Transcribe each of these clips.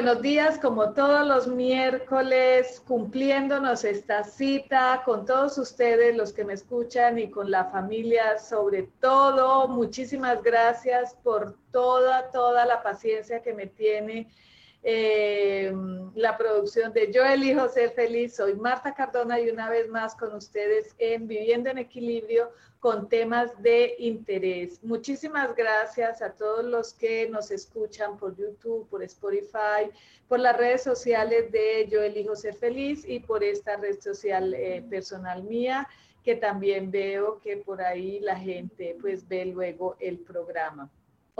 Buenos días, como todos los miércoles, cumpliéndonos esta cita con todos ustedes, los que me escuchan y con la familia sobre todo. Muchísimas gracias por toda, toda la paciencia que me tiene eh, la producción de Yo elijo ser feliz. Soy Marta Cardona y una vez más con ustedes en Viviendo en Equilibrio con temas de interés. Muchísimas gracias a todos los que nos escuchan por YouTube, por Spotify, por las redes sociales de Yo elijo ser feliz y por esta red social eh, personal mía que también veo que por ahí la gente pues ve luego el programa.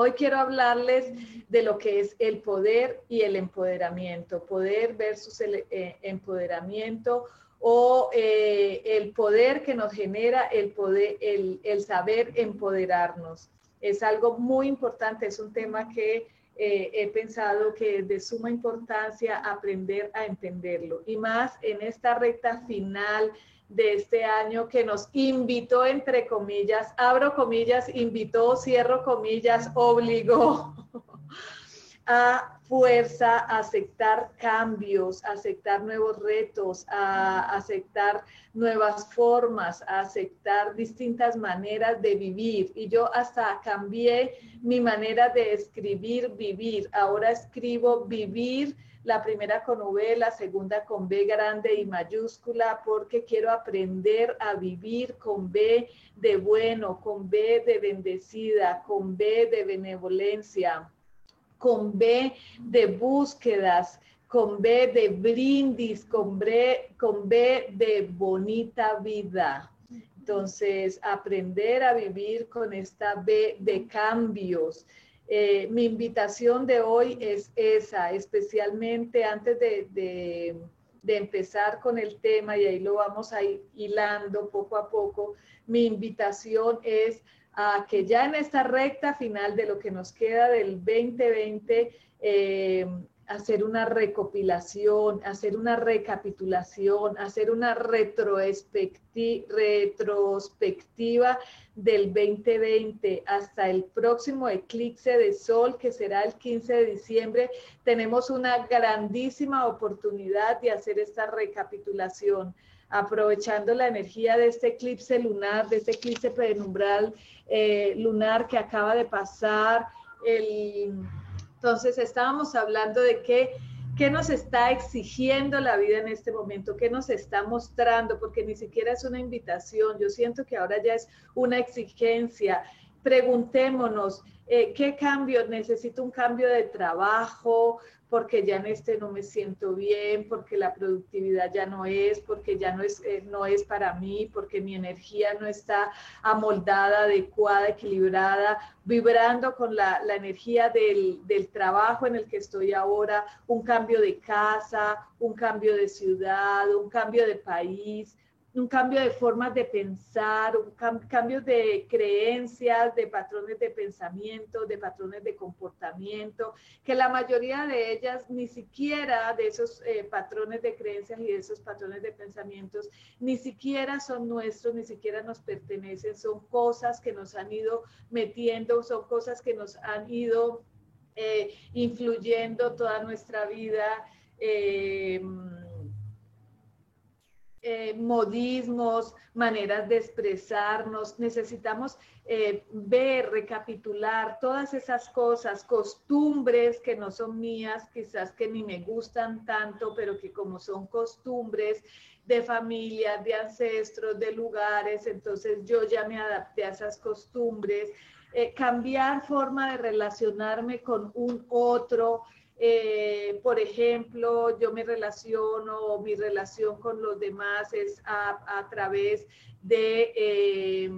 Hoy quiero hablarles de lo que es el poder y el empoderamiento, poder versus el eh, empoderamiento o eh, el poder que nos genera el poder, el, saber empoderarnos. Es algo muy importante, es un tema que eh, he pensado que es de suma importancia aprender a entenderlo y más en esta recta final de este año que nos invitó, entre comillas, abro comillas, invitó, cierro comillas, obligó a fuerza a aceptar cambios, a aceptar nuevos retos, a aceptar nuevas formas, a aceptar distintas maneras de vivir. Y yo hasta cambié mi manera de escribir, vivir. Ahora escribo vivir la primera con V, la segunda con B grande y mayúscula, porque quiero aprender a vivir con B de bueno, con B de bendecida, con B de benevolencia, con B de búsquedas, con B de brindis, con B, con B de bonita vida. Entonces, aprender a vivir con esta B de cambios, eh, mi invitación de hoy es esa, especialmente antes de, empezar con el tema, y ahí lo vamos a hilando poco a poco, mi invitación es a que ya en esta recta final de lo que nos queda del 2020, hacer una recopilación, hacer una recapitulación, hacer una retrospectiva del 2020 hasta el próximo eclipse de sol que será el 15 de diciembre. Tenemos una grandísima oportunidad de hacer esta recapitulación aprovechando la energía de este eclipse lunar, de este eclipse penumbral eh, lunar que acaba de pasar, el entonces, estábamos hablando de qué, qué nos está exigiendo la vida en este momento, qué nos está mostrando, porque ni siquiera es una invitación, yo siento que ahora ya es una exigencia. Preguntémonos, eh, ¿qué cambio? ¿Necesito un cambio de trabajo? porque ya en este no me siento bien, porque la productividad ya no es, porque ya no es, eh, no es para mí, porque mi energía no está amoldada, adecuada, equilibrada, vibrando con la, la energía del, del, trabajo en el que estoy ahora, un cambio de casa, un cambio de ciudad, un cambio de país, un cambio de formas de pensar, un cambio de creencias, de patrones de pensamiento, de patrones de comportamiento, que la mayoría de ellas ni siquiera de esos eh, patrones de creencias y de esos patrones de pensamientos, ni siquiera son nuestros, ni siquiera nos pertenecen, son cosas que nos han ido metiendo, son cosas que nos han ido eh, influyendo toda nuestra vida. Eh, eh, modismos, maneras de expresarnos. Necesitamos eh, ver, recapitular todas esas cosas, costumbres que no son mías, quizás que ni me gustan tanto, pero que como son costumbres de familia, de ancestros, de lugares, entonces yo ya me adapté a esas costumbres. Eh, cambiar forma de relacionarme con un otro, eh, por ejemplo, yo me relaciono, mi relación con los demás es a, través de... Eh,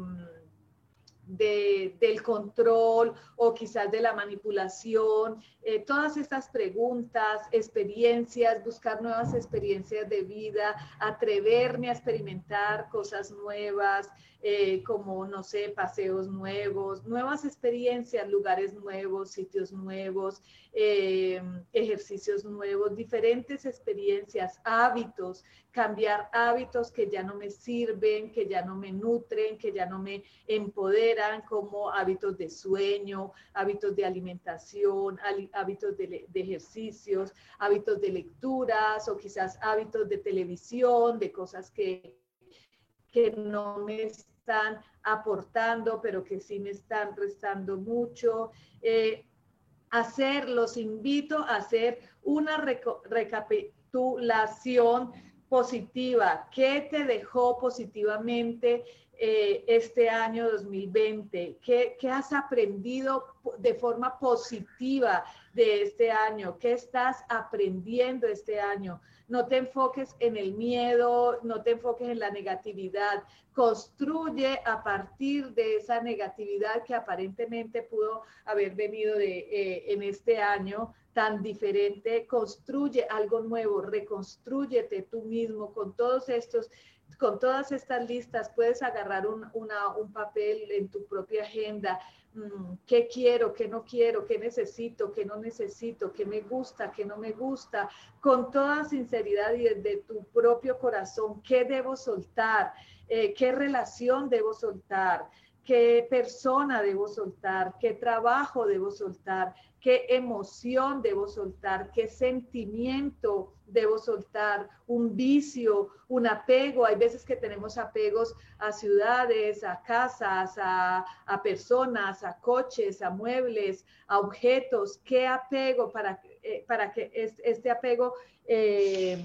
del control o quizás de la manipulación, eh, todas estas preguntas, experiencias, buscar nuevas experiencias de vida, atreverme a experimentar cosas nuevas, eh, como, no sé, paseos nuevos, nuevas experiencias, lugares nuevos, sitios nuevos, eh, ejercicios nuevos, diferentes experiencias, hábitos, cambiar hábitos que ya no me sirven, que ya no me nutren, que ya no me empoderan, como hábitos de sueño, hábitos de alimentación, hábitos de, ejercicios, hábitos de lecturas o quizás hábitos de televisión, de cosas que que no me están aportando, pero que sí me están restando mucho. Eh, hacer, los invito a hacer una recapitulación positiva. ¿Qué te dejó positivamente eh, este año 2020? ¿Qué, ¿Qué, has aprendido de forma positiva de este año? ¿Qué estás aprendiendo este año? No te enfoques en el miedo, no te enfoques en la negatividad, construye a partir de esa negatividad que aparentemente pudo haber venido de, eh, en este año tan diferente, construye algo nuevo, reconstrúyete tú mismo con todos estos con todas estas listas puedes agarrar un, un papel en tu propia agenda Mm, qué quiero, qué no quiero, qué necesito, qué no necesito, qué me gusta, qué no me gusta, con toda sinceridad y desde tu propio corazón, qué debo soltar, eh, qué relación debo soltar, qué persona debo soltar, qué trabajo debo soltar, qué emoción debo soltar, qué sentimiento debo soltar, un vicio, un apego. Hay veces que tenemos apegos a ciudades, a casas, a, personas, a coches, a muebles, a objetos. ¿Qué apego para, eh, para que este apego... Eh,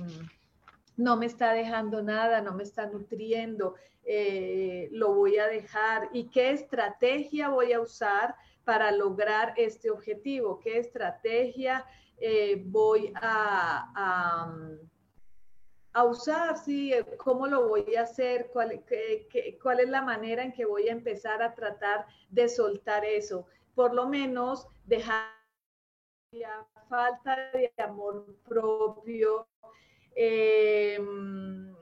no me está dejando nada, no me está nutriendo, eh, lo voy a dejar y qué estrategia voy a usar para lograr este objetivo, qué estrategia eh, voy a, a, usar, ¿sí? cómo lo voy a hacer, ¿Cuál, cuál es la manera en que voy a empezar a tratar de soltar eso. Por lo menos dejar la falta de amor propio, em,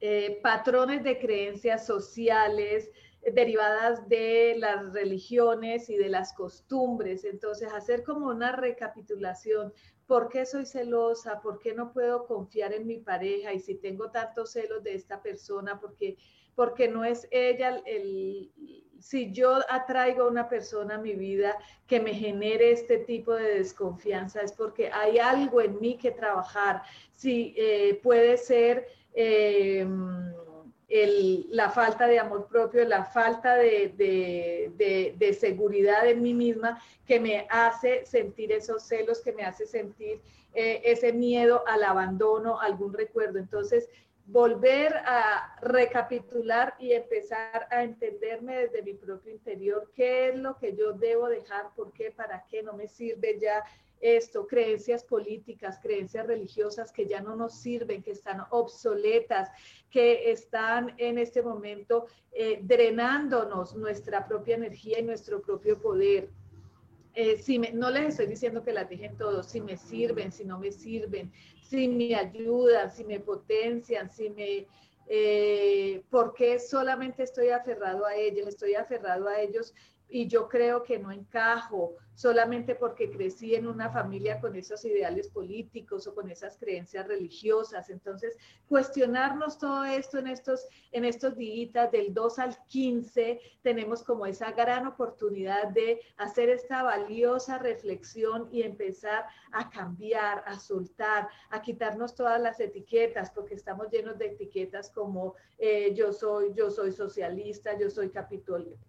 eh, patrones de creencias sociales, derivadas de las religiones y de las costumbres. Entonces, hacer como una recapitulación. ¿Por qué soy celosa? ¿Por qué no puedo confiar en mi pareja? Y si tengo tantos celos de esta persona, porque porque no es ella el, si yo atraigo a una persona a mi vida que me genere este tipo de desconfianza, es porque hay algo en mí que trabajar. Si eh, puede ser eh, la falta de amor propio, la falta de, seguridad en mí misma que me hace sentir esos celos, que me hace sentir eh, ese miedo al abandono, algún recuerdo. Entonces, volver a recapitular y empezar a entenderme desde mi propio interior qué es lo que yo debo dejar, por qué, para qué, no me sirve ya esto, creencias políticas, creencias religiosas que ya no nos sirven, que están obsoletas, que están en este momento eh, drenándonos nuestra propia energía y nuestro propio poder. Eh, si no les estoy diciendo que las dejen todos, si me sirven, si no me sirven, si me ayudan, si me potencian, si me... Eh, ¿Por qué solamente estoy aferrado a ellos? Estoy aferrado a ellos y yo creo que no encajo, solamente porque crecí en una familia con esos ideales políticos o con esas creencias religiosas. Entonces, cuestionarnos todo esto en estos, en estos días del 2 al 15, tenemos como esa gran oportunidad de hacer esta valiosa reflexión y empezar a cambiar, a soltar, a quitarnos todas las etiquetas, porque estamos llenos de etiquetas como eh, yo soy, yo soy socialista, yo soy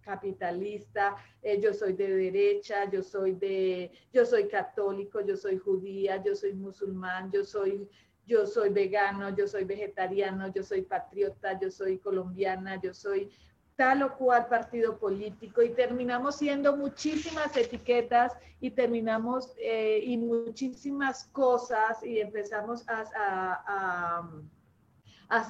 capitalista, eh, yo soy de derecha, yo soy de, yo soy católico, yo soy judía, yo soy musulmán, yo soy, yo soy vegano, yo soy vegetariano, yo soy patriota, yo soy colombiana, yo soy tal o cual partido político. Y terminamos siendo muchísimas etiquetas y terminamos eh, y muchísimas cosas y empezamos a,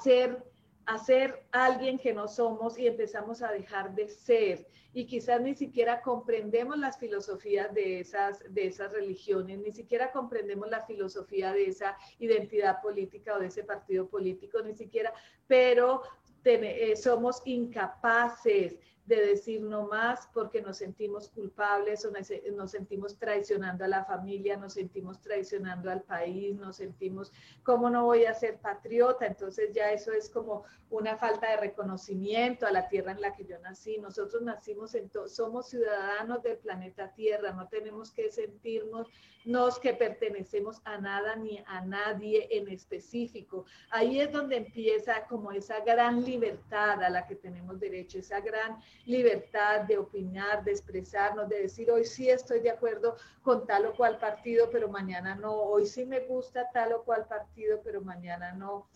ser a ser alguien que no somos y empezamos a dejar de ser. Y quizás ni siquiera comprendemos las filosofías de esas, de esas religiones, ni siquiera comprendemos la filosofía de esa identidad política o de ese partido político, ni siquiera, pero eh, somos incapaces de decir no más porque nos sentimos culpables o nos, sentimos traicionando a la familia, nos sentimos traicionando al país, nos sentimos, ¿cómo no voy a ser patriota? Entonces ya eso es como una falta de reconocimiento a la tierra en la que yo nací. Nosotros nacimos, en somos ciudadanos del planeta Tierra, no tenemos que sentirnos nos que pertenecemos a nada ni a nadie en específico. Ahí es donde empieza como esa gran libertad a la que tenemos derecho, esa gran libertad de opinar, de expresarnos, de decir hoy sí estoy de acuerdo con tal o cual partido, pero mañana no, hoy sí me gusta tal o cual partido, pero mañana no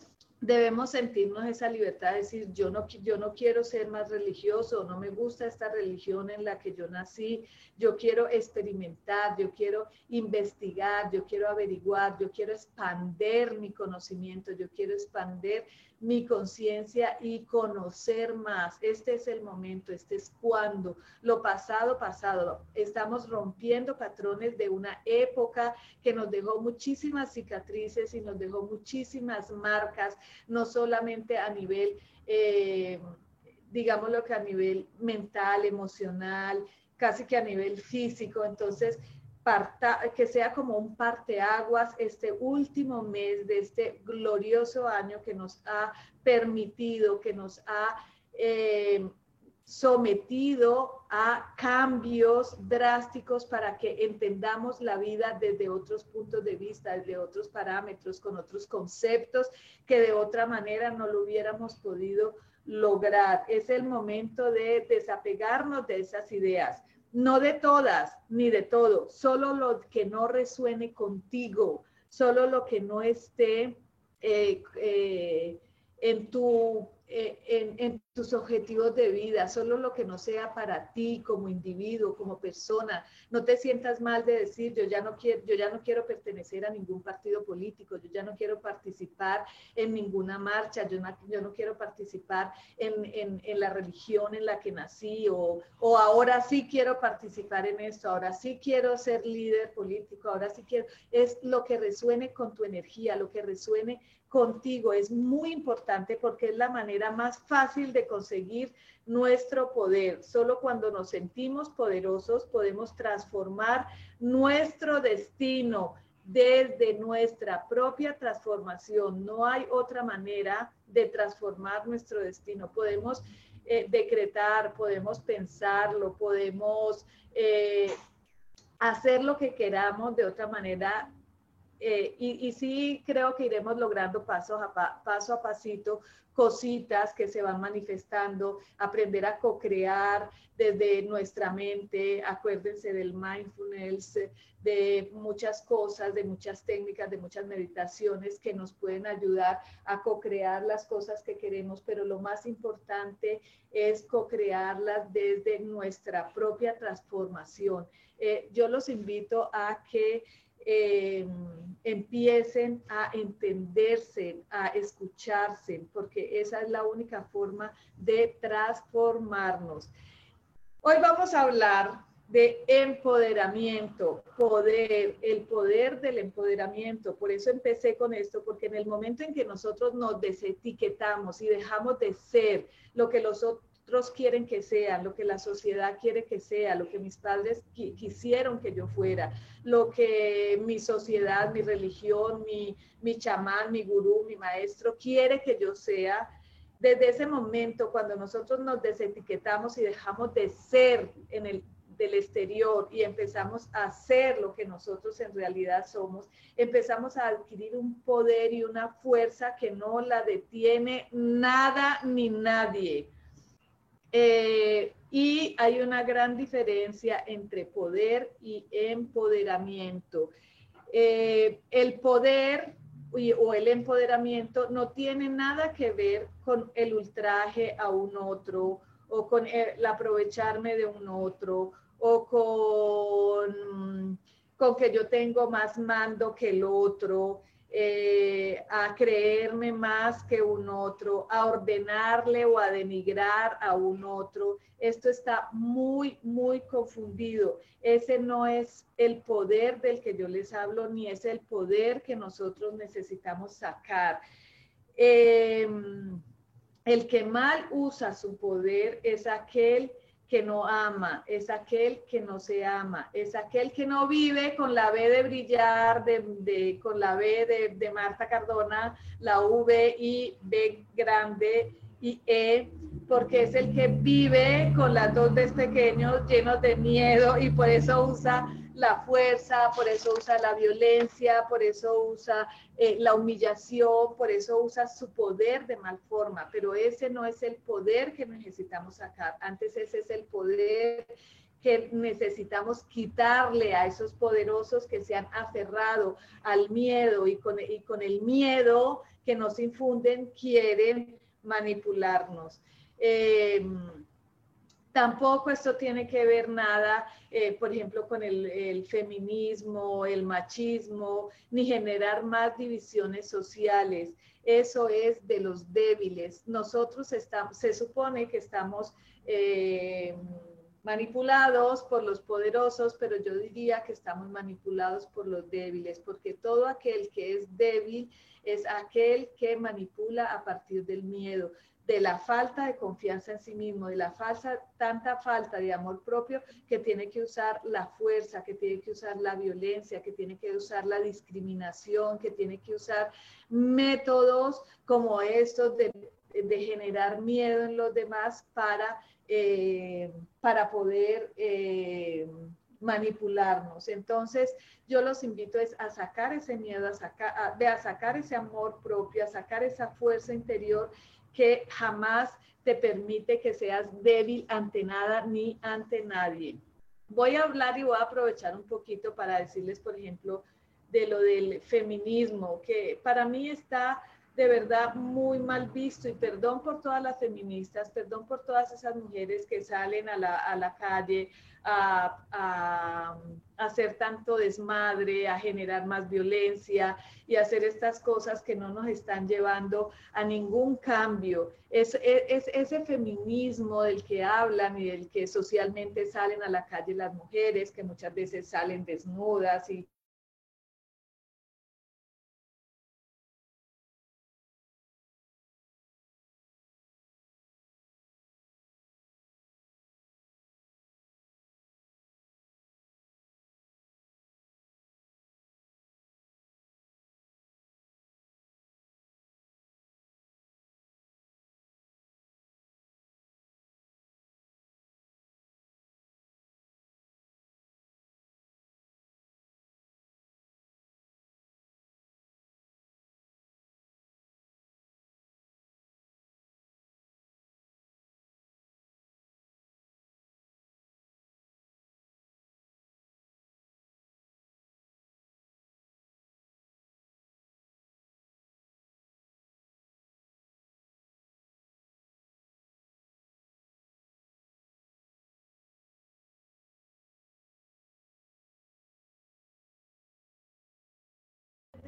debemos sentirnos esa libertad de decir, yo no, yo no quiero ser más religioso, no me gusta esta religión en la que yo nací, yo quiero experimentar, yo quiero investigar, yo quiero averiguar, yo quiero expander mi conocimiento, yo quiero expander mi conciencia y conocer más. Este es el momento, este es cuando lo pasado, pasado. Estamos rompiendo patrones de una época que nos dejó muchísimas cicatrices y nos dejó muchísimas marcas, no solamente a nivel, eh, digámoslo que a nivel mental, emocional, casi que a nivel físico. Entonces, que sea como un parteaguas este último mes de este glorioso año que nos ha permitido, que nos ha eh, sometido a cambios drásticos para que entendamos la vida desde otros puntos de vista, desde otros parámetros, con otros conceptos que de otra manera no lo hubiéramos podido lograr. Es el momento de desapegarnos de esas ideas no de todas ni de todo, solo lo que no resuene contigo, solo lo que no esté eh, eh, en tu eh, en, tus objetivos de vida, solo lo que no sea para ti como individuo, como persona. No te sientas mal de decir, yo ya no quiero, yo ya no quiero pertenecer a ningún partido político, yo ya no quiero participar en ninguna marcha, yo no, quiero participar en, en, la religión en la que nací o, o ahora sí quiero participar en esto, ahora sí quiero ser líder político, ahora sí quiero, es lo que resuene con tu energía, lo que resuene contigo es muy importante porque es la manera más fácil de conseguir nuestro poder. Solo cuando nos sentimos poderosos podemos transformar nuestro destino desde nuestra propia transformación. No hay otra manera de transformar nuestro destino. Podemos eh, decretar, podemos pensarlo, podemos eh, hacer lo que queramos de otra manera eh, y, sí creo que iremos logrando paso a, paso a pasito cositas que se van manifestando, aprender a co-crear desde nuestra mente, acuérdense del mindfulness, de muchas cosas, de muchas técnicas, de muchas meditaciones que nos pueden ayudar a co-crear las cosas que queremos, pero lo más importante es co-crearlas desde nuestra propia transformación. Eh, yo los invito a que eh, empiecen a entenderse, a escucharse, porque esa es la única forma de transformarnos. Hoy vamos a hablar de empoderamiento, poder, el poder del empoderamiento. Por eso empecé con esto, porque en el momento en que nosotros nos desetiquetamos y dejamos de ser lo que los quieren que sea, lo que la sociedad quiere que sea, lo que mis padres quisieron que yo fuera, lo que mi sociedad, mi religión, mi, mi chamán, mi gurú, mi maestro quiere que yo sea. Desde ese momento, cuando nosotros nos desetiquetamos y dejamos de ser en el del exterior y empezamos a hacer lo que nosotros en realidad somos, empezamos a adquirir un poder y una fuerza que no la detiene nada ni nadie. Eh, y hay una gran diferencia entre poder y empoderamiento. Eh, el poder o el empoderamiento no tiene nada que ver con el ultraje a un otro o con el aprovecharme de un otro o con, con que yo tengo más mando que el otro, eh, a creerme más que un otro, a ordenarle o a denigrar a un otro. Esto está muy, muy confundido. Ese no es el poder del que yo les hablo, ni es el poder que nosotros necesitamos sacar. Em, el que mal usa su poder es aquel que no ama, es aquel que no se ama, es aquel que no vive con la B de brillar, de, con la B de, de, Marta Cardona, la V y B grande y E, porque es el que vive con las dos de pequeños llenos de miedo y por eso usa la fuerza, por eso usa la violencia, por eso usa eh, la humillación, por eso usa su poder de mal forma, pero ese no es el poder que necesitamos sacar. Antes ese es el poder que necesitamos quitarle a esos poderosos que se han aferrado al miedo y con, y con el miedo que nos infunden quieren manipularnos. Eh, Tampoco esto tiene que ver nada, eh, por ejemplo, con el, feminismo, el machismo, ni generar más divisiones sociales. Eso es de los débiles. Nosotros se supone que estamos eh, manipulados por los poderosos, pero yo diría que estamos manipulados por los débiles, porque todo aquel que es débil es aquel que manipula a partir del miedo de la falta de confianza en sí mismo, de la falsa, tanta falta de amor propio que tiene que usar la fuerza, que tiene que usar la violencia, que tiene que usar la discriminación, que tiene que usar métodos como estos de, generar miedo en los demás para, eh, para poder... Eh, manipularnos. Entonces, yo los invito es a sacar ese miedo, a a sacar ese amor propio, a sacar esa fuerza interior que jamás te permite que seas débil ante nada ni ante nadie. Voy a hablar y voy a aprovechar un poquito para decirles, por ejemplo, de lo del feminismo, que para mí está de verdad muy mal visto y perdón por todas las feministas, perdón por todas esas mujeres que salen a la, a la calle a, hacer tanto desmadre, a generar más violencia y hacer estas cosas que no nos están llevando a ningún cambio. Es, es, ese feminismo del que hablan y del que socialmente salen a la calle las mujeres, que muchas veces salen desnudas y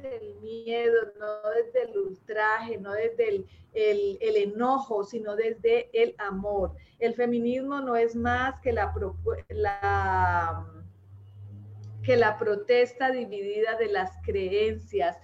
el miedo, no desde el ultraje, no desde el, el, enojo, sino desde el amor. El feminismo no es más que la, que la protesta dividida de las creencias.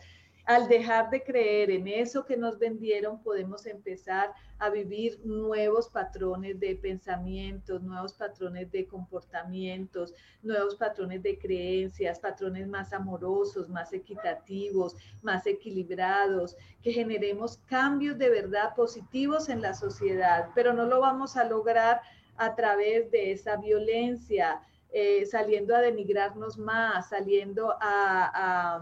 Al dejar de creer en eso que nos vendieron, podemos empezar a vivir nuevos patrones de pensamientos, nuevos patrones de comportamientos, nuevos patrones de creencias, patrones más amorosos, más equitativos, más equilibrados, que generemos cambios de verdad positivos en la sociedad, pero no lo vamos a lograr a través de esa violencia, eh, saliendo a denigrarnos más, saliendo a,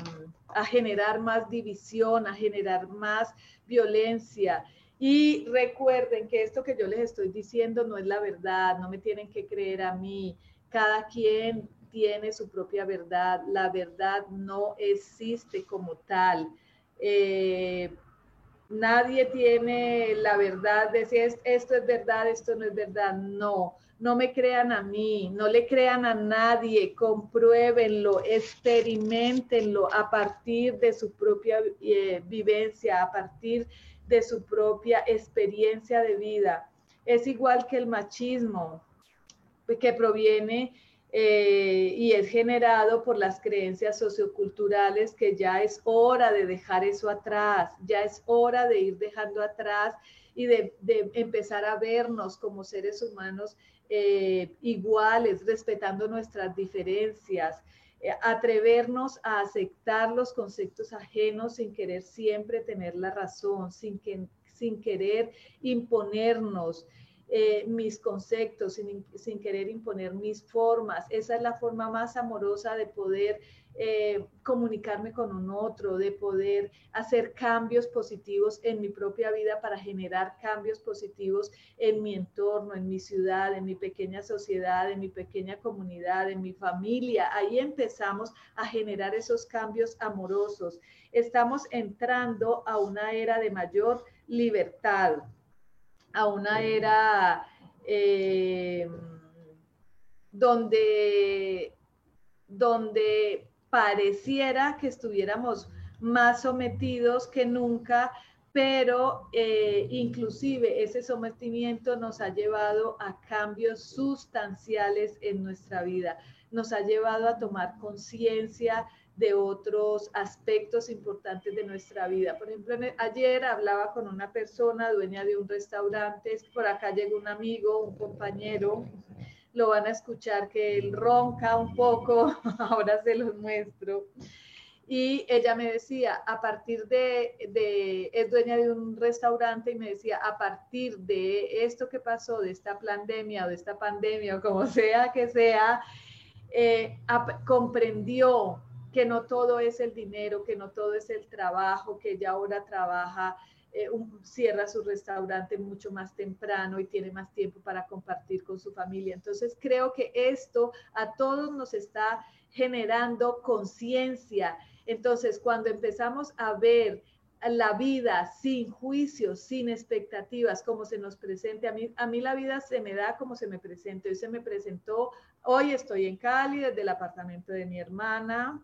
generar más división, a generar más violencia. Y recuerden que esto que yo les estoy diciendo no es la verdad, no me tienen que creer a mí. Cada quien tiene su propia verdad. La verdad no existe como tal. Eh, nadie tiene la verdad de si esto es verdad, esto no es verdad. No no me crean a mí, no le crean a nadie, compruébenlo, experimentenlo a partir de su propia eh, vivencia, a partir de su propia experiencia de vida. Es igual que el machismo, que proviene eh, y es generado por las creencias socioculturales que ya es hora de dejar eso atrás, ya es hora de ir dejando atrás y de empezar a vernos como seres humanos eh, iguales, respetando nuestras diferencias, eh, atrevernos a aceptar los conceptos ajenos sin querer siempre tener la razón, sin, que, sin querer imponernos. Eh, mis conceptos, sin, sin, querer imponer mis formas. Esa es la forma más amorosa de poder eh, comunicarme con un otro, de poder hacer cambios positivos en mi propia vida para generar cambios positivos en mi entorno, en mi ciudad, en mi pequeña sociedad, en mi pequeña comunidad, en mi familia. Ahí empezamos a generar esos cambios amorosos. Estamos entrando a una era de mayor libertad, a una era eh, donde, donde pareciera que estuviéramos más sometidos que nunca, pero eh, inclusive ese sometimiento nos ha llevado a cambios sustanciales en nuestra vida, nos ha llevado a tomar conciencia de otros aspectos importantes de nuestra vida. Por ejemplo, ayer hablaba con una persona dueña de un restaurante, por acá llegó un amigo, un compañero, lo van a escuchar que él ronca un poco, ahora se los muestro. Y ella me decía, a partir de, es dueña de un restaurante y me decía, a partir de esto que pasó, de esta pandemia o de esta pandemia o como sea que sea, eh, comprendió que no todo es el dinero, que no todo es el trabajo, que ella ahora trabaja eh, cierra su restaurante mucho más temprano y tiene más tiempo para compartir con su familia. Entonces creo que esto a todos nos está generando conciencia. Entonces cuando empezamos a ver la vida sin juicios, sin expectativas, como se nos presente. A mí, a mí la vida se me da como se me presenta. Hoy se me presentó, hoy estoy en Cali, desde el apartamento de mi hermana,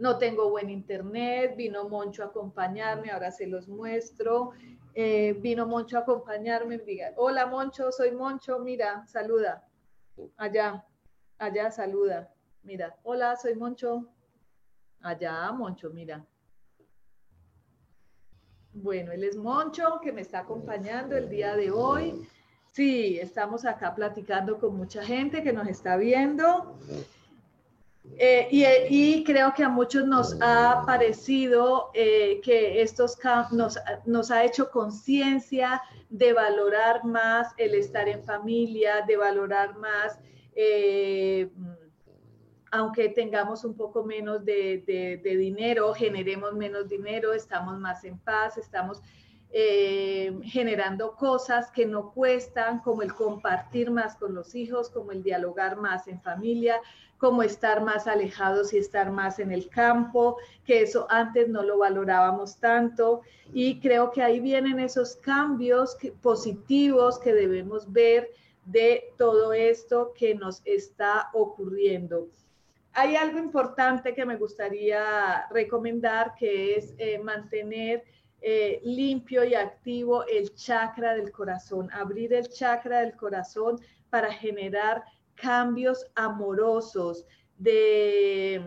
no tengo buen internet, vino Moncho a acompañarme, ahora se los muestro. Eh, vino Moncho a acompañarme, hola Moncho, soy Moncho, mira, saluda. Allá, allá, saluda. Mira, hola, soy Moncho. Allá, Moncho, mira. Bueno, él es Moncho, que me está acompañando el día de hoy. Sí, estamos acá platicando con mucha gente que nos está viendo. Eh, y, creo que a muchos nos ha parecido eh, que estos nos, nos ha hecho conciencia de valorar más el estar en familia, de valorar más, eh, aunque tengamos un poco menos de, dinero, generemos menos dinero, estamos más en paz, estamos generando cosas que no cuestan, como el compartir más con los hijos, como el dialogar más en familia, como estar más alejados y estar más en el campo, que eso antes no lo valorábamos tanto. Y creo que ahí vienen esos cambios positivos que debemos ver de todo esto que nos está ocurriendo. Hay algo importante que me gustaría recomendar, que es eh, mantener eh, limpio y activo el chakra del corazón, abrir el chakra del corazón para generar cambios amorosos, de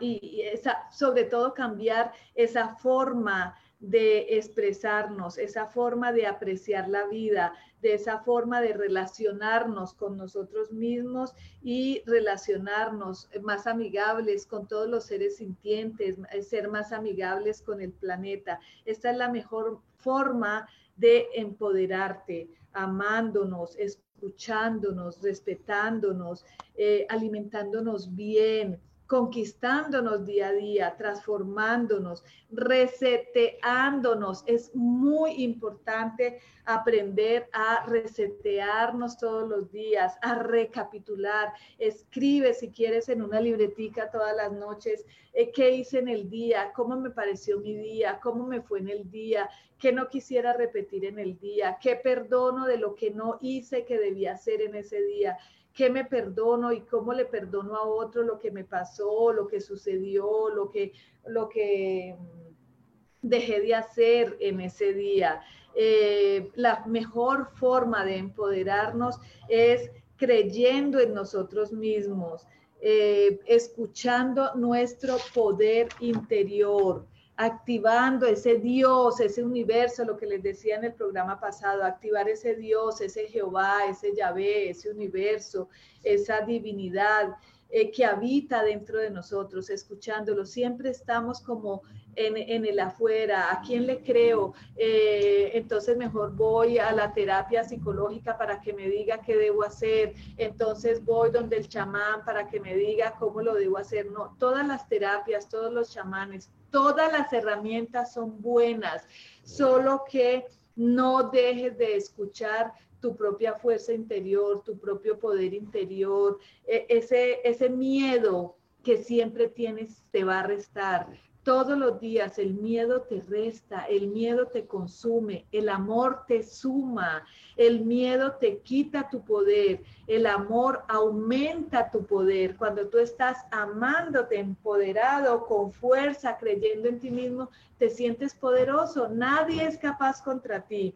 y esa, sobre todo cambiar esa forma de expresarnos, esa forma de apreciar la vida, de esa forma de relacionarnos con nosotros mismos y relacionarnos más amigables con todos los seres sintientes, ser más amigables con el planeta. Esta es la mejor forma de empoderarte, amándonos, escuchándonos, respetándonos, eh, alimentándonos bien, conquistándonos día a día, transformándonos, reseteándonos. Es muy importante aprender a resetearnos todos los días, a recapitular. Escribe si quieres en una libretica todas las noches eh, qué hice en el día, cómo me pareció mi día, cómo me fue en el día, qué no quisiera repetir en el día, qué perdono de lo que no hice que debía hacer en ese día qué me perdono y cómo le perdono a otro lo que me pasó, lo que sucedió, lo que, lo que mm, dejé de hacer en ese día. Eh, la mejor forma de empoderarnos es creyendo en nosotros mismos, eh, escuchando nuestro poder interior, activando ese Dios, ese universo, lo que les decía en el programa pasado, activar ese Dios, ese Jehová, ese Yahvé, ese universo, esa divinidad eh, que habita dentro de nosotros, escuchándolo. Siempre estamos como en, el afuera, ¿a quién le creo? Eh, entonces mejor voy a la terapia psicológica para que me diga qué debo hacer, entonces voy donde el chamán para que me diga cómo lo debo hacer. No, todas las terapias, todos los chamanes, todas las herramientas son buenas, solo que no dejes de escuchar tu propia fuerza interior, tu propio poder interior, e, ese, ese miedo que siempre tienes te va a restar. Todos los días el miedo te resta, el miedo te consume, el amor te suma, el miedo te quita tu poder, el amor aumenta tu poder. Cuando tú estás amándote, empoderado, con fuerza, creyendo en ti mismo, te sientes poderoso. Nadie es capaz contra ti.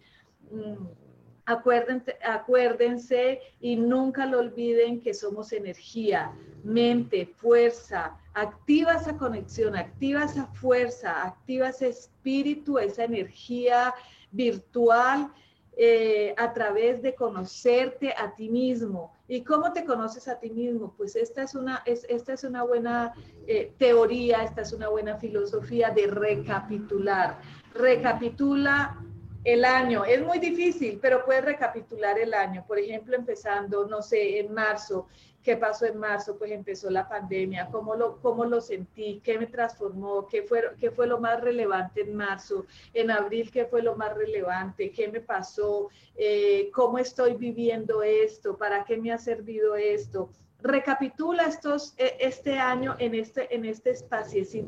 Mm, acuérdense, y nunca lo olviden que somos energía, mente, fuerza, activa esa conexión, activa esa fuerza, activa ese espíritu, esa energía virtual eh, a través de conocerte a ti mismo. ¿Y cómo te conoces a ti mismo? Pues esta es una, es, esta es una buena eh, teoría, esta es una buena filosofía de recapitular. Recapitula el año. Es muy difícil, pero puedes recapitular el año. Por ejemplo, empezando, no sé, en marzo ¿Qué pasó en marzo? Pues empezó la pandemia, ¿cómo lo, cómo lo sentí? ¿Qué me transformó? ¿Qué fue, ¿Qué fue lo más relevante en marzo? En abril, ¿qué fue lo más relevante? ¿Qué me pasó? Eh, ¿Cómo estoy viviendo esto? ¿Para qué me ha servido esto? Recapitula estos, e, este año en este, en este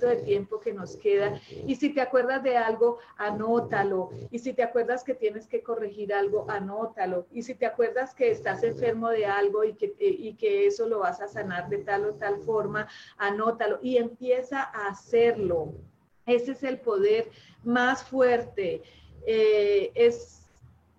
de tiempo que nos queda. Y si te acuerdas de algo, anótalo. Y si te acuerdas que tienes que corregir algo, anótalo. Y si te acuerdas que estás enfermo de algo y que, y que eso lo vas a sanar de tal o tal forma, anótalo. Y empieza a hacerlo. Ese es el poder más fuerte. Eh, es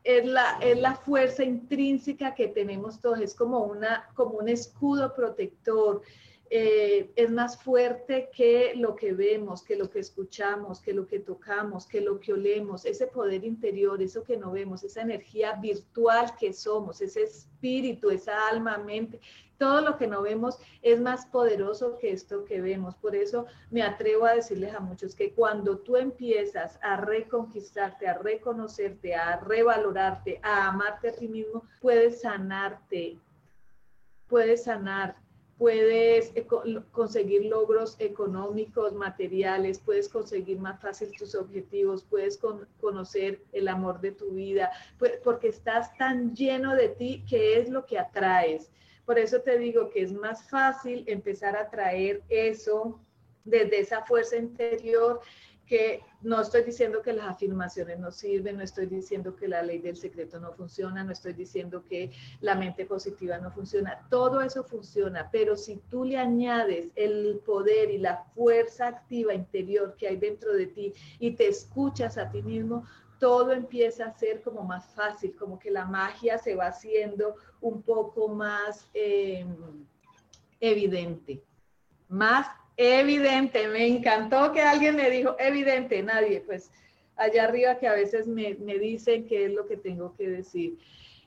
es la, es la fuerza intrínseca que tenemos todos, es como, una, como un escudo protector. Eh, es más fuerte que lo que vemos, que lo que escuchamos, que lo que tocamos, que lo que olemos, ese poder interior, eso que no vemos, esa energía virtual que somos, ese espíritu, esa alma, mente, todo lo que no vemos es más poderoso que esto que vemos. Por eso me atrevo a decirles a muchos que cuando tú empiezas a reconquistarte, a reconocerte, a revalorarte, a amarte a ti mismo, puedes sanarte, puedes sanar puedes conseguir logros económicos, materiales, puedes conseguir más fácil tus objetivos, puedes conocer el amor de tu vida, porque estás tan lleno de ti que es lo que atraes. Por eso te digo que es más fácil empezar a traer eso desde esa fuerza interior que no estoy diciendo que las afirmaciones no sirven, no estoy diciendo que la ley del secreto no funciona, no estoy diciendo que la mente positiva no funciona, todo eso funciona, pero si tú le añades el poder y la fuerza activa interior que hay dentro de ti y te escuchas a ti mismo, todo empieza a ser como más fácil, como que la magia se va haciendo un poco más em, evidente, más evidente, me encantó que alguien me dijo, evidente, nadie, pues allá arriba que a veces me, me dicen qué es lo que tengo que decir.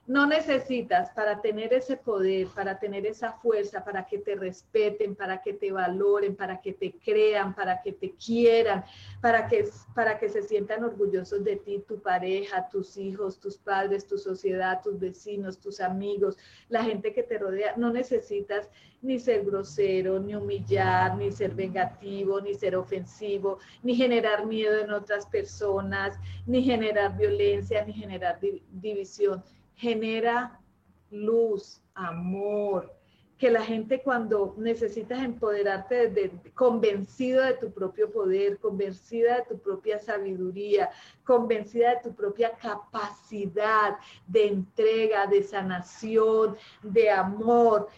No necesitas para tener ese poder, para tener esa fuerza, para que te respeten, para que te valoren, para que te crean, para que te quieran, para que, para que se sientan orgullosos de ti, tu pareja, tus hijos, tus padres, tu sociedad, tus vecinos, tus amigos, la gente que te rodea. No necesitas ni ser grosero, ni humillar, ni ser vengativo, ni ser ofensivo, ni generar miedo en otras personas, ni generar violencia, ni generar división genera luz, amor, que la gente cuando necesitas empoderarte desde convencido de tu propio poder, convencida de tu propia sabiduría, convencida de tu propia capacidad de entrega, de sanación, de amor.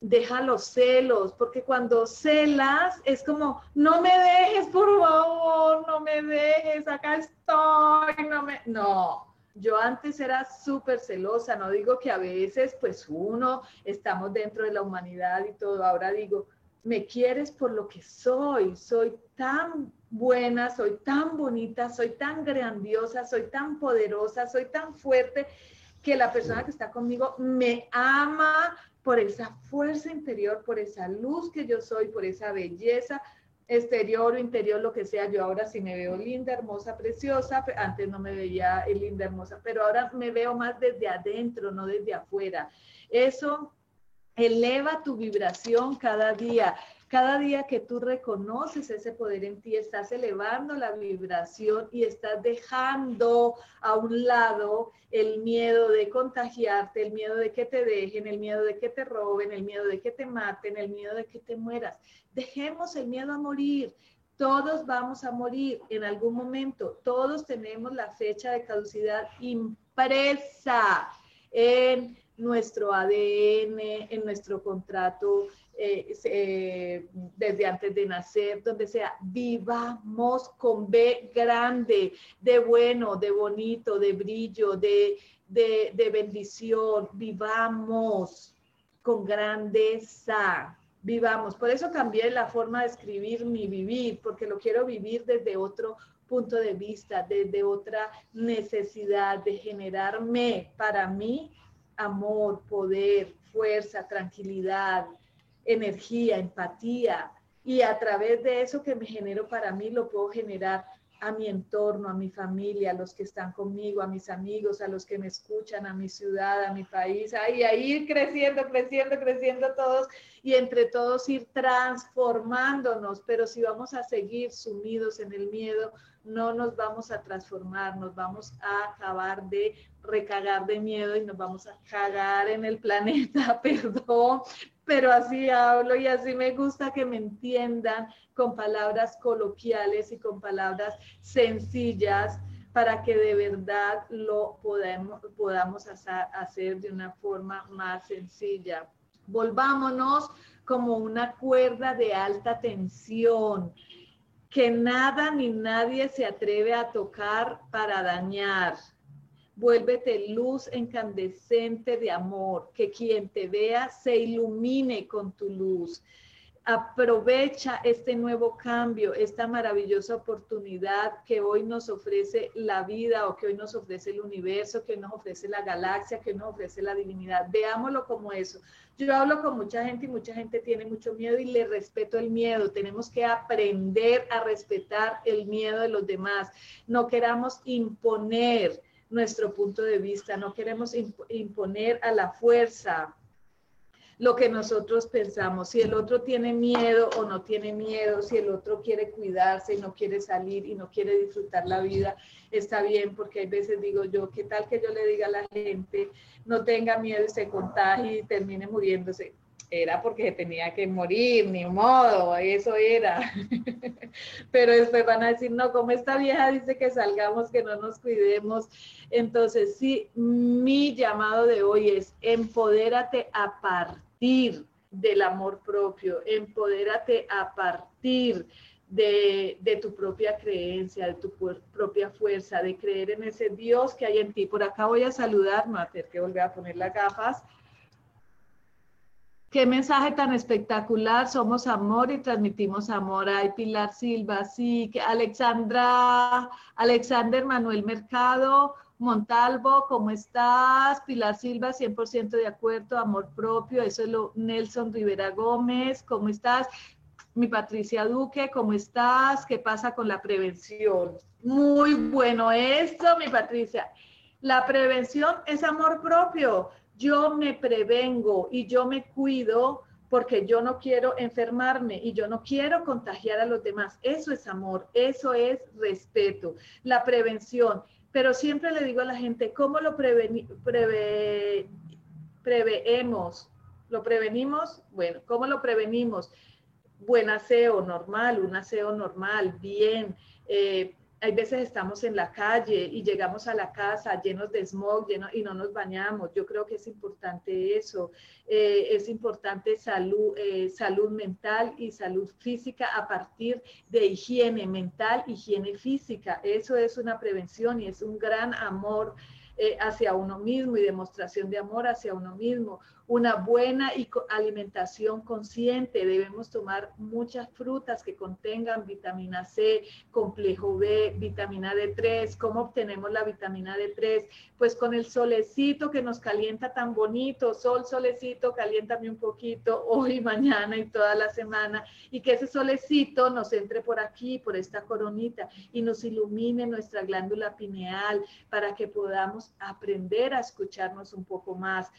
Deja los celos, porque cuando celas es como, no me dejes, por favor, no me dejes, acá estoy, no me... No, yo antes era súper celosa, no digo que a veces pues uno estamos dentro de la humanidad y todo, ahora digo, me quieres por lo que soy, soy tan buena, soy tan bonita, soy tan grandiosa, soy tan poderosa, soy tan fuerte que la persona que está conmigo me ama por esa fuerza interior, por esa luz que yo soy, por esa belleza, exterior o interior, lo que sea, yo ahora sí me veo linda, hermosa, preciosa, antes no me veía linda, hermosa, pero ahora me veo más desde adentro, no desde afuera. Eso eleva tu vibración cada día. Cada día que tú reconoces ese poder en ti, estás elevando la vibración y estás dejando a un lado el miedo de contagiarte, el miedo de que te dejen, el miedo de que te roben, el miedo de que te maten, el miedo de que te mueras. Dejemos el miedo a morir. Todos vamos a morir en algún momento. Todos tenemos la fecha de caducidad impresa en nuestro ADN, en nuestro contrato eh, eh, desde antes de nacer, donde sea, vivamos con B grande, de bueno, de bonito, de brillo, de, de, de bendición, vivamos con grandeza, vivamos. Por eso cambié la forma de escribir mi vivir, porque lo quiero vivir desde otro punto de vista, desde otra necesidad de generarme para mí amor, poder, fuerza, tranquilidad, energía, empatía, y a través de eso que me genero para mí lo puedo generar a mi entorno, a mi familia, a los que están conmigo, a mis amigos, a los que me escuchan, a mi ciudad, a mi país, ahí, ahí ir creciendo, creciendo, creciendo todos y entre todos ir transformándonos, pero si vamos a seguir sumidos en el miedo, no nos vamos a transformar, nos vamos a acabar de recagar de miedo y nos vamos a cagar en el planeta, perdón, pero así hablo y así me gusta que me entiendan con palabras coloquiales y con palabras sencillas para que de verdad lo podamos, podamos hacer de una forma más sencilla. Volvámonos como una cuerda de alta tensión que nada ni nadie se atreve a tocar para dañar Vuélvete luz incandescente de amor, que quien te vea se ilumine con tu luz. Aprovecha este nuevo cambio, esta maravillosa oportunidad que hoy nos ofrece la vida o que hoy nos ofrece el universo, que hoy nos ofrece la galaxia, que nos ofrece la divinidad. Veámoslo como eso. Yo hablo con mucha gente y mucha gente tiene mucho miedo y le respeto el miedo. Tenemos que aprender a respetar el miedo de los demás. No queramos imponer nuestro punto de vista, no queremos imponer a la fuerza lo que nosotros pensamos, si el otro tiene miedo o no tiene miedo, si el otro quiere cuidarse y no quiere salir y no quiere disfrutar la vida, está bien, porque hay veces digo yo, ¿qué tal que yo le diga a la gente, no tenga miedo y se contagie y termine muriéndose? era porque tenía que morir, ni modo, eso era. Pero después van a decir, no, como esta vieja dice que salgamos, que no nos cuidemos. Entonces, sí, mi llamado de hoy es empodérate a partir del amor propio, empodérate a partir de, de, tu propia creencia, de tu propia fuerza, de creer en ese Dios que hay en ti. Por acá voy a saludar, Mater, que volver a poner las gafas Qué mensaje tan espectacular. Somos amor y transmitimos amor. Ay, Pilar Silva, sí. Que Alexandra, Alexander Manuel Mercado, Montalvo, ¿cómo estás? Pilar Silva, 100% de acuerdo, amor propio. Eso es lo. Nelson Rivera Gómez, ¿cómo estás? Mi Patricia Duque, ¿cómo estás? ¿Qué pasa con la prevención? Muy bueno esto, mi Patricia. La prevención es amor propio yo me prevengo y yo me cuido porque yo no quiero enfermarme y yo no quiero contagiar a los demás. Eso es amor, eso es respeto, la prevención. Pero siempre le digo a la gente, ¿cómo lo preve, preveemos? ¿Lo prevenimos? Bueno, ¿cómo lo prevenimos? Buen aseo normal, un aseo normal, bien, eh, hay veces estamos en la calle y llegamos a la casa llenos de smog y no nos bañamos. Yo creo que es importante eso. Eh, es importante salud, eh, salud mental y salud física a partir de higiene mental, higiene física. Eso es una prevención y es un gran amor eh, hacia uno mismo y demostración de amor hacia uno mismo una buena alimentación consciente. Debemos tomar muchas frutas que contengan vitamina C, complejo B, vitamina D3. ¿Cómo obtenemos la vitamina D3? Pues con el solecito que nos calienta tan bonito. Sol, solecito, caliéntame un poquito hoy, mañana y toda la semana. Y que ese solecito nos entre por aquí, por esta coronita y nos ilumine nuestra glándula pineal para que podamos aprender a escucharnos un poco más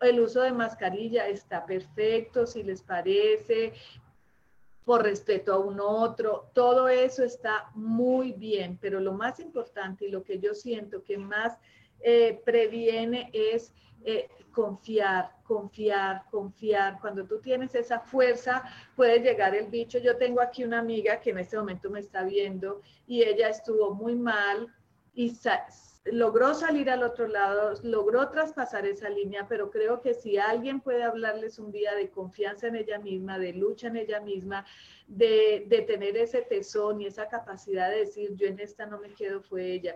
el uso de mascarilla está perfecto, si les parece, por respeto a un otro, todo eso está muy bien, pero lo más importante y lo que yo siento que más eh, previene es eh, confiar, confiar, confiar. Cuando tú tienes esa fuerza, puede llegar el bicho. Yo tengo aquí una amiga que en este momento me está viendo y ella estuvo muy mal y logró salir al otro lado, logró traspasar esa línea, pero creo que si alguien puede hablarles un día de confianza en ella misma, de lucha en ella misma, de, tener ese tesón y esa capacidad de decir, yo en esta no me quedo, fue ella.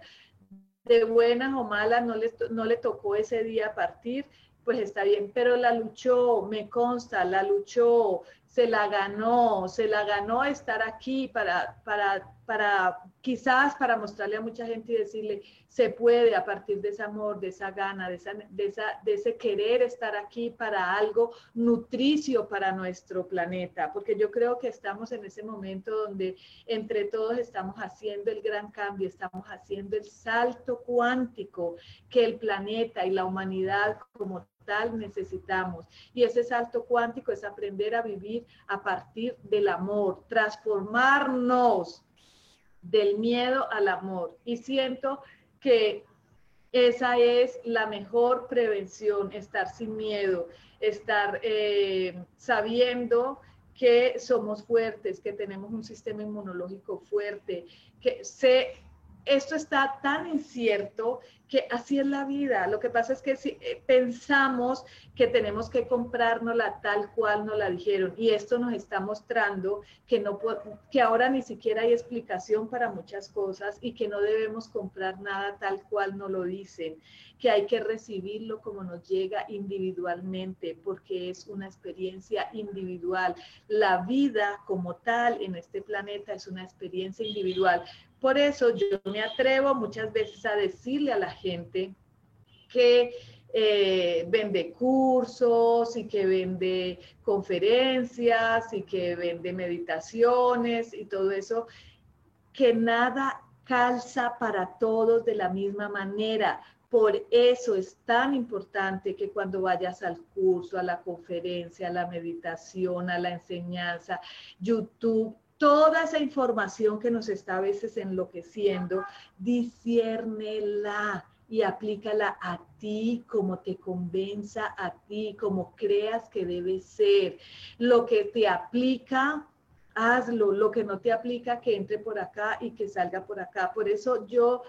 De buena o mala, no le, no le tocó ese día partir, pues está bien, pero la luchó, me consta, la luchó, se la ganó, se la ganó estar aquí para, para, para quizás para mostrarle a mucha gente y decirle, se puede a partir de ese amor, de esa gana, de, esa, de, esa, de ese querer estar aquí para algo nutricio para nuestro planeta, porque yo creo que estamos en ese momento donde entre todos estamos haciendo el gran cambio, estamos haciendo el salto cuántico que el planeta y la humanidad como necesitamos. Y ese salto cuántico es aprender a vivir a partir del amor, transformarnos del miedo al amor. Y siento que esa es la mejor prevención, estar sin miedo, estar eh, sabiendo que somos fuertes, que tenemos un sistema inmunológico fuerte, que se esto está tan incierto que así es la vida. Lo que pasa es que si eh, pensamos que tenemos que comprárnosla tal cual nos la dijeron y esto nos está mostrando que no que ahora ni siquiera hay explicación para muchas cosas y que no debemos comprar nada tal cual nos lo dicen, que hay que recibirlo como nos llega individualmente porque es una experiencia individual. La vida como tal en este planeta es una experiencia individual. Por eso yo me atrevo muchas veces a decirle a la gente que eh, vende cursos y que vende conferencias y que vende meditaciones y todo eso, que nada calza para todos de la misma manera. Por eso es tan importante que cuando vayas al curso, a la conferencia, a la meditación, a la enseñanza, YouTube toda esa información que nos está a veces enloqueciendo, disciérnela y aplícala a ti como te convenza a ti, como creas que debe ser. Lo que te aplica, hazlo. Lo que no te aplica, que entre por acá y que salga por acá. Por eso yo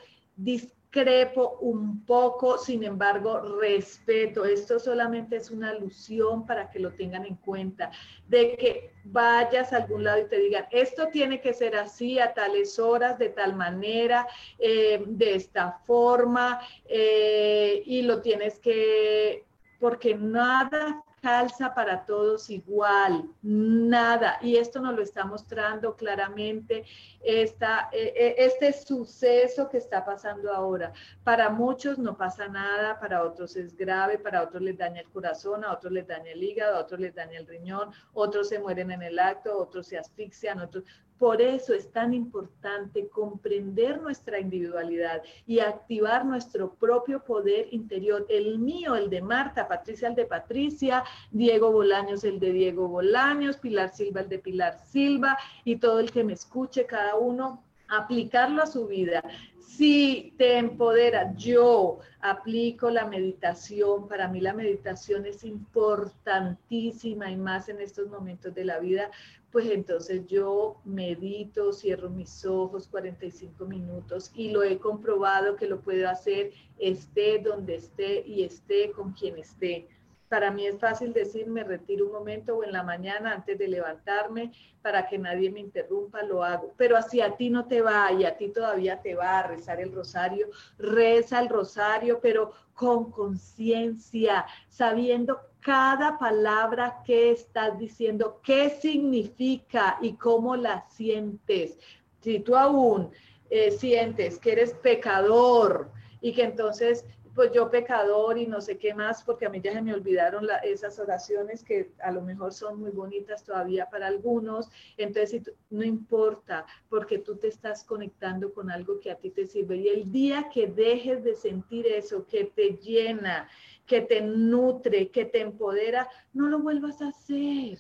crepo un poco, sin embargo, respeto. Esto solamente es una alusión para que lo tengan en cuenta, de que vayas a algún lado y te digan, esto tiene que ser así a tales horas, de tal manera, eh, de esta forma, eh, y lo tienes que, porque nada calza para todos igual, nada. Y esto nos lo está mostrando claramente esta, e, e, este suceso que está pasando ahora. Para muchos no pasa nada, para otros es grave, para otros les daña el corazón, a otros les daña el hígado, a otros les daña el riñón, otros se mueren en el acto, otros se asfixian, otros... Por eso es tan importante comprender nuestra individualidad y activar nuestro propio poder interior, el mío, el de Marta, Patricia, el de Patricia, Diego Bolaños, el de Diego Bolaños, Pilar Silva, el de Pilar Silva y todo el que me escuche, cada uno aplicarlo a su vida. Si te empodera, yo aplico la meditación. Para mí la meditación es importantísima y más en estos momentos de la vida pues entonces yo medito, cierro mis ojos 45 minutos y lo he comprobado que lo puedo hacer esté donde esté y esté con quien esté. Para mí es fácil decir, me retiro un momento o en la mañana antes de levantarme para que nadie me interrumpa, lo hago. Pero así a ti no te va y a ti todavía te va a rezar el rosario, reza el rosario, pero con conciencia, sabiendo cada palabra que estás diciendo, qué significa y cómo la sientes. Si tú aún eh, sientes que eres pecador y que entonces pues yo pecador y no sé qué más, porque a mí ya se me olvidaron esas oraciones que a lo mejor son muy bonitas todavía para algunos. Entonces, no importa, porque tú te estás conectando con algo que a ti te sirve. Y el día que dejes de sentir eso, que te llena, que te nutre, que te empodera, no lo vuelvas a hacer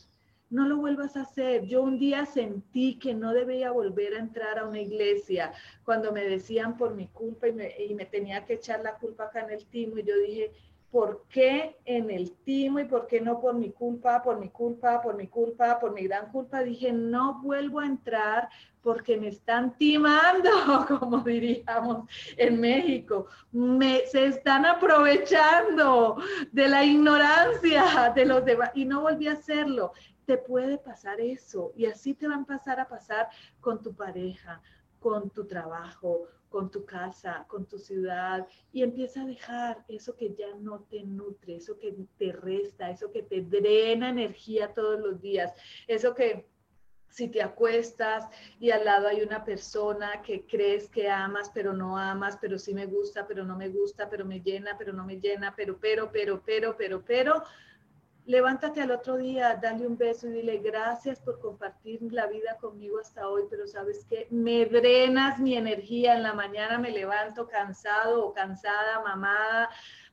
no lo vuelvas a hacer. Yo un día sentí que no debía volver a entrar a una iglesia cuando me decían por mi culpa y me, tenía que echar la culpa acá en el timo y yo dije, ¿por qué en el timo y por qué no por mi culpa, por mi culpa, por mi culpa, por mi gran culpa? Dije, no vuelvo a entrar porque me están timando, como diríamos en México. Me, se están aprovechando de la ignorancia de los demás y no volví a hacerlo te puede pasar eso y así te van a pasar a pasar con tu pareja, con tu trabajo, con tu casa, con tu ciudad y empieza a dejar eso que ya no te nutre, eso que te resta, eso que te drena energía todos los días, eso que si te acuestas y al lado hay una persona que crees que amas, pero no amas, pero sí me gusta, pero no me gusta, pero me llena, pero no me llena, pero, pero, pero, pero, pero, pero, levántate al otro día, dale un beso y dile gracias por compartir la vida conmigo hasta hoy, pero sabes que me drenas mi energía, en la mañana me levanto cansado o cansada, mamada,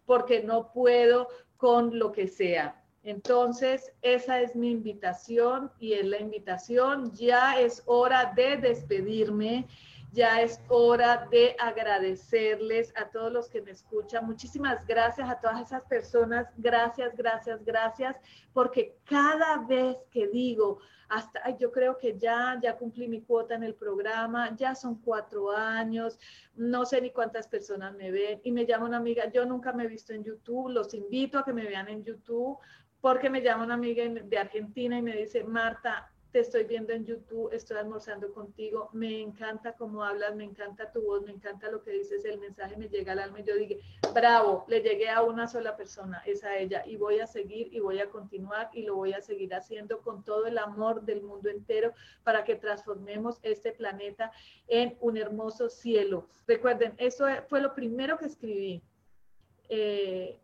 porque no puedo con lo que sea. Entonces, esa es mi invitación y es la invitación. Ya es hora de despedirme ya es hora de agradecerles a todos los que me escuchan. Muchísimas gracias a todas esas personas. Gracias, gracias, gracias, porque cada vez que digo, hasta yo creo que ya, ya cumplí mi cuota en el programa, ya son cuatro años, no sé ni cuántas personas me ven y me llama una amiga, yo nunca me he visto en YouTube, los invito a que me vean en YouTube porque me llama una amiga de Argentina y me dice, Marta, te estoy viendo en YouTube, estoy almorzando contigo, me encanta cómo hablas, me encanta tu voz, me encanta lo que dices, el mensaje me llega al alma y yo dije, bravo, le llegué a una sola persona, es a ella, y voy a seguir y voy a continuar y lo voy a seguir haciendo con todo el amor del mundo entero para que transformemos este planeta en un hermoso cielo. Recuerden, eso fue lo primero que escribí. Eh,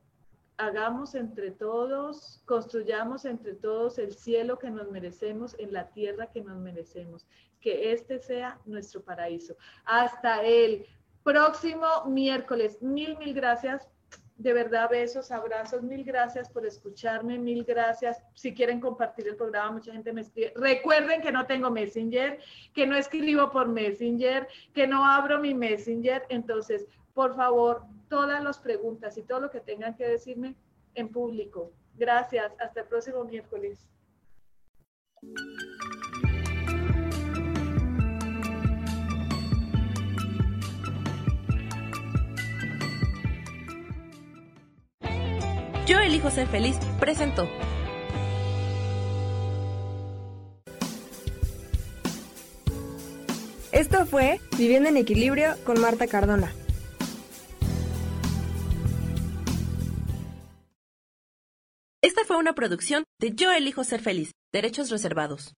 hagamos entre todos, construyamos entre todos el cielo que nos merecemos en la tierra que nos merecemos. Que este sea nuestro paraíso. Hasta el próximo miércoles. Mil, mil gracias. De verdad, besos, abrazos, mil gracias por escucharme, mil gracias. Si quieren compartir el programa, mucha gente me escribe. Recuerden que no tengo Messenger, que no escribo por Messenger, que no abro mi Messenger. Entonces, por favor, todas las preguntas y todo lo que tengan que decirme en público. Gracias. Hasta el próximo miércoles. Yo elijo ser feliz. Presento. Esto fue Viviendo en Equilibrio con Marta Cardona. Una producción de Yo elijo ser feliz, derechos reservados.